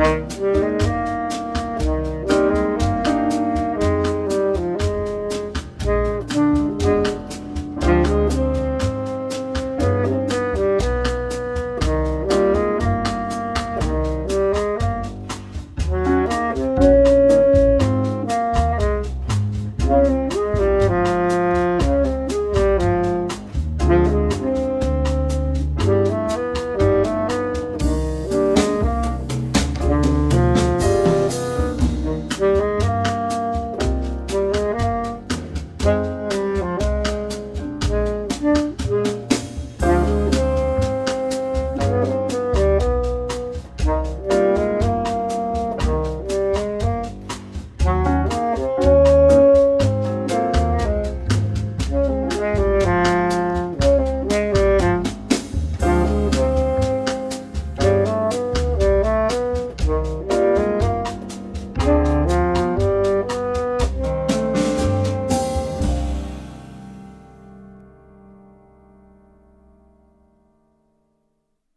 Música